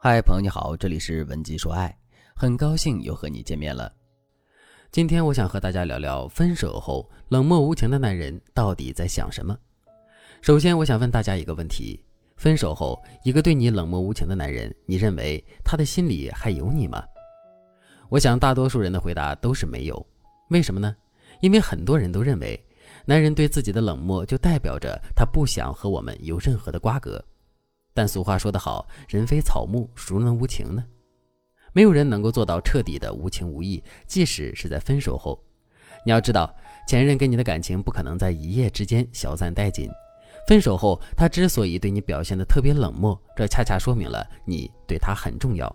嗨，朋友你好，这里是文姬说爱，很高兴又和你见面了。今天我想和大家聊聊分手后冷漠无情的男人到底在想什么。首先，我想问大家一个问题：分手后一个对你冷漠无情的男人，你认为他的心里还有你吗？我想大多数人的回答都是没有。为什么呢？因为很多人都认为，男人对自己的冷漠就代表着他不想和我们有任何的瓜葛。但俗话说得好，人非草木，孰能无情呢？没有人能够做到彻底的无情无义，即使是在分手后。你要知道，前任跟你的感情不可能在一夜之间消散殆尽。分手后，他之所以对你表现的特别冷漠，这恰恰说明了你对他很重要。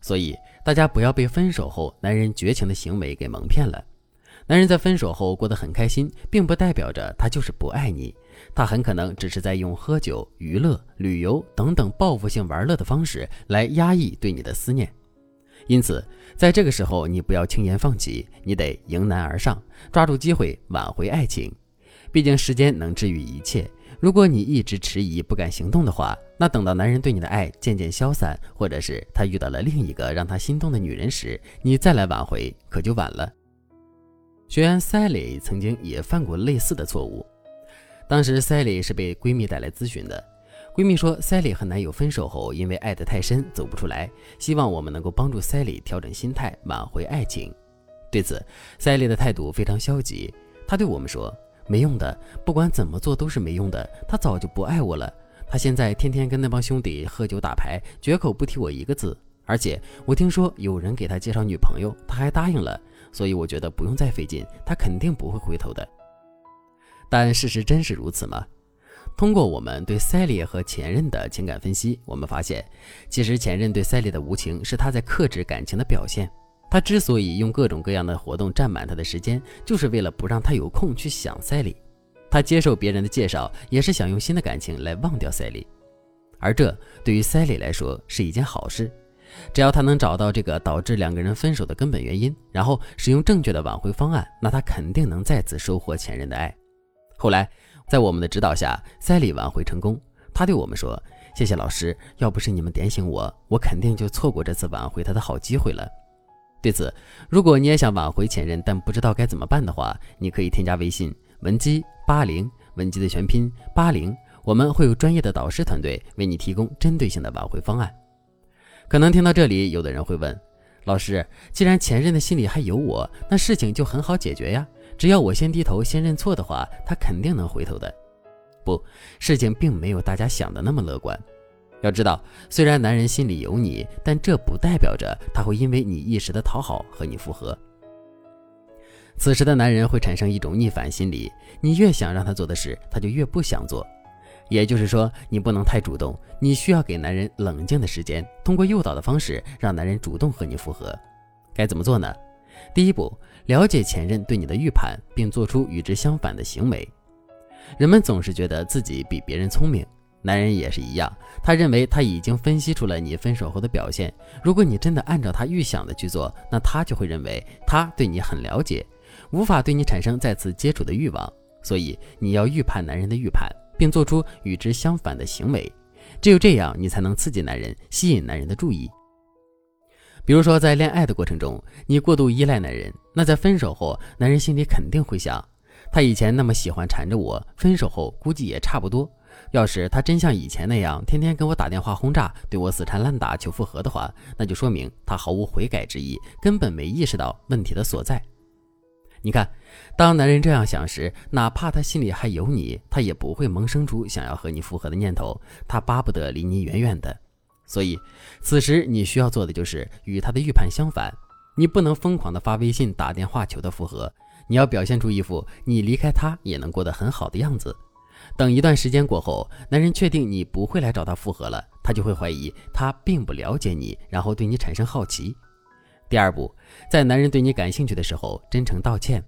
所以，大家不要被分手后男人绝情的行为给蒙骗了。男人在分手后过得很开心，并不代表着他就是不爱你。他很可能只是在用喝酒、娱乐、旅游等等报复性玩乐的方式来压抑对你的思念，因此，在这个时候你不要轻言放弃，你得迎难而上，抓住机会挽回爱情。毕竟时间能治愈一切。如果你一直迟疑不敢行动的话，那等到男人对你的爱渐渐消散，或者是他遇到了另一个让他心动的女人时，你再来挽回可就晚了。学员 Sally 曾经也犯过类似的错误。当时，Sally 是被闺蜜带来咨询的。闺蜜说，Sally 和男友分手后，因为爱得太深，走不出来，希望我们能够帮助 Sally 调整心态，挽回爱情。对此，Sally 的态度非常消极。她对我们说：“没用的，不管怎么做都是没用的。他早就不爱我了。他现在天天跟那帮兄弟喝酒打牌，绝口不提我一个字。而且我听说有人给他介绍女朋友，他还答应了。所以我觉得不用再费劲，他肯定不会回头的。”但事实真是如此吗？通过我们对赛利和前任的情感分析，我们发现，其实前任对赛利的无情是他在克制感情的表现。他之所以用各种各样的活动占满他的时间，就是为了不让他有空去想赛利。他接受别人的介绍，也是想用新的感情来忘掉赛利。而这对于赛利来说是一件好事，只要他能找到这个导致两个人分手的根本原因，然后使用正确的挽回方案，那他肯定能再次收获前任的爱。后来，在我们的指导下，赛里挽回成功。他对我们说：“谢谢老师，要不是你们点醒我，我肯定就错过这次挽回他的好机会了。”对此，如果你也想挽回前任，但不知道该怎么办的话，你可以添加微信文姬八零，文姬的全拼八零，我们会有专业的导师团队为你提供针对性的挽回方案。可能听到这里，有的人会问：“老师，既然前任的心里还有我，那事情就很好解决呀？”只要我先低头，先认错的话，他肯定能回头的。不，事情并没有大家想的那么乐观。要知道，虽然男人心里有你，但这不代表着他会因为你一时的讨好和你复合。此时的男人会产生一种逆反心理，你越想让他做的事，他就越不想做。也就是说，你不能太主动，你需要给男人冷静的时间，通过诱导的方式让男人主动和你复合。该怎么做呢？第一步。了解前任对你的预判，并做出与之相反的行为。人们总是觉得自己比别人聪明，男人也是一样。他认为他已经分析出了你分手后的表现。如果你真的按照他预想的去做，那他就会认为他对你很了解，无法对你产生再次接触的欲望。所以你要预判男人的预判，并做出与之相反的行为。只有这样，你才能刺激男人，吸引男人的注意。比如说，在恋爱的过程中，你过度依赖男人，那在分手后，男人心里肯定会想：他以前那么喜欢缠着我，分手后估计也差不多。要是他真像以前那样，天天跟我打电话轰炸，对我死缠烂打求复合的话，那就说明他毫无悔改之意，根本没意识到问题的所在。你看，当男人这样想时，哪怕他心里还有你，他也不会萌生出想要和你复合的念头，他巴不得离你远远的。所以，此时你需要做的就是与他的预判相反。你不能疯狂的发微信、打电话求他复合，你要表现出一副你离开他也能过得很好的样子。等一段时间过后，男人确定你不会来找他复合了，他就会怀疑他并不了解你，然后对你产生好奇。第二步，在男人对你感兴趣的时候，真诚道歉。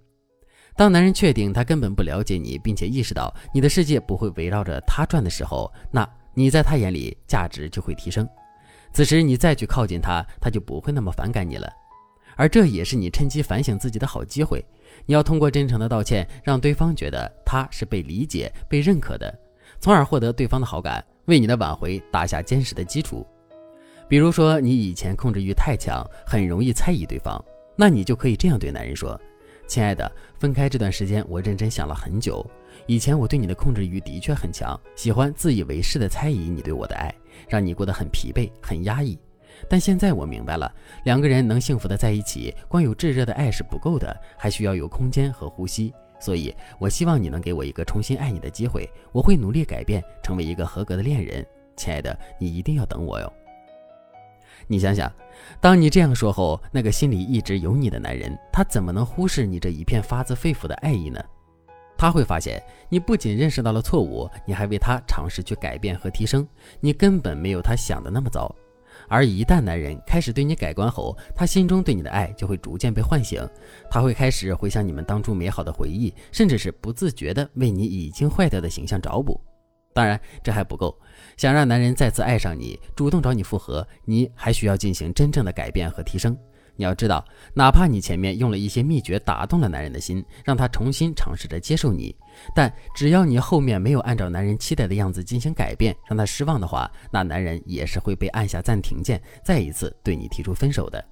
当男人确定他根本不了解你，并且意识到你的世界不会围绕着他转的时候，那。你在他眼里价值就会提升，此时你再去靠近他，他就不会那么反感你了。而这也是你趁机反省自己的好机会。你要通过真诚的道歉，让对方觉得他是被理解、被认可的，从而获得对方的好感，为你的挽回打下坚实的基础。比如说，你以前控制欲太强，很容易猜疑对方，那你就可以这样对男人说：“亲爱的，分开这段时间，我认真想了很久。以前我对你的控制欲的确很强，喜欢自以为是的猜疑你对我的爱，让你过得很疲惫、很压抑。但现在我明白了，两个人能幸福的在一起，光有炙热的爱是不够的，还需要有空间和呼吸。所以，我希望你能给我一个重新爱你的机会，我会努力改变，成为一个合格的恋人。亲爱的，你一定要等我哟。”你想想，当你这样说后，那个心里一直有你的男人，他怎么能忽视你这一片发自肺腑的爱意呢？他会发现，你不仅认识到了错误，你还为他尝试去改变和提升，你根本没有他想的那么糟。而一旦男人开始对你改观后，他心中对你的爱就会逐渐被唤醒，他会开始回想你们当初美好的回忆，甚至是不自觉地为你已经坏掉的形象找补。当然，这还不够。想让男人再次爱上你，主动找你复合，你还需要进行真正的改变和提升。你要知道，哪怕你前面用了一些秘诀打动了男人的心，让他重新尝试着接受你，但只要你后面没有按照男人期待的样子进行改变，让他失望的话，那男人也是会被按下暂停键，再一次对你提出分手的。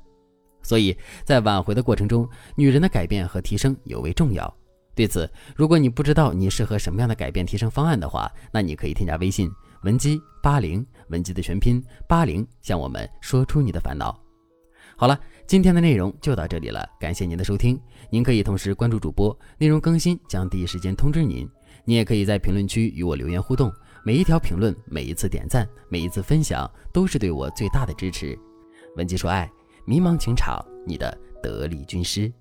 所以在挽回的过程中，女人的改变和提升尤为重要。对此，如果你不知道你适合什么样的改变提升方案的话，那你可以添加微信文姬八零，文姬的全拼八零，向我们说出你的烦恼。好了，今天的内容就到这里了，感谢您的收听。您可以同时关注主播，内容更新将第一时间通知您。你也可以在评论区与我留言互动，每一条评论、每一次点赞、每一次分享，都是对我最大的支持。文姬说爱，迷茫情场，你的得力军师。